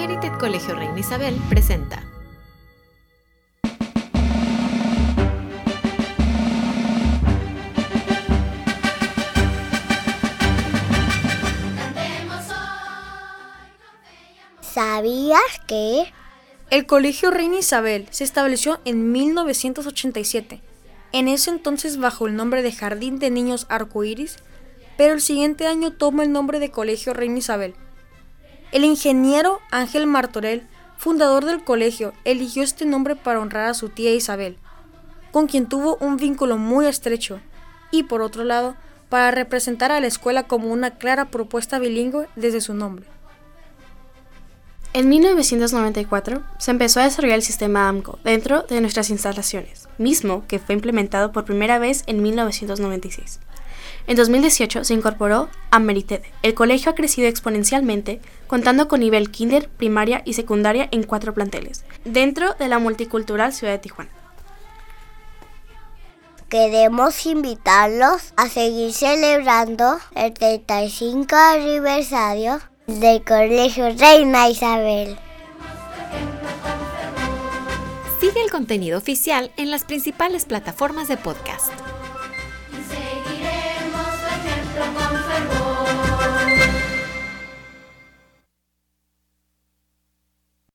Merited Colegio Reina Isabel presenta. ¿Sabías que? El Colegio Reina Isabel se estableció en 1987, en ese entonces bajo el nombre de Jardín de Niños Arcoíris, pero el siguiente año toma el nombre de Colegio Reina Isabel. El ingeniero Ángel Martorell, fundador del colegio, eligió este nombre para honrar a su tía Isabel, con quien tuvo un vínculo muy estrecho, y por otro lado, para representar a la escuela como una clara propuesta bilingüe desde su nombre. En 1994 se empezó a desarrollar el sistema AMCO dentro de nuestras instalaciones, mismo que fue implementado por primera vez en 1996. En 2018 se incorporó a Merited. El colegio ha crecido exponencialmente, contando con nivel kinder, primaria y secundaria en cuatro planteles, dentro de la multicultural ciudad de Tijuana. Queremos invitarlos a seguir celebrando el 35 aniversario del Colegio Reina Isabel. Sigue el contenido oficial en las principales plataformas de podcast.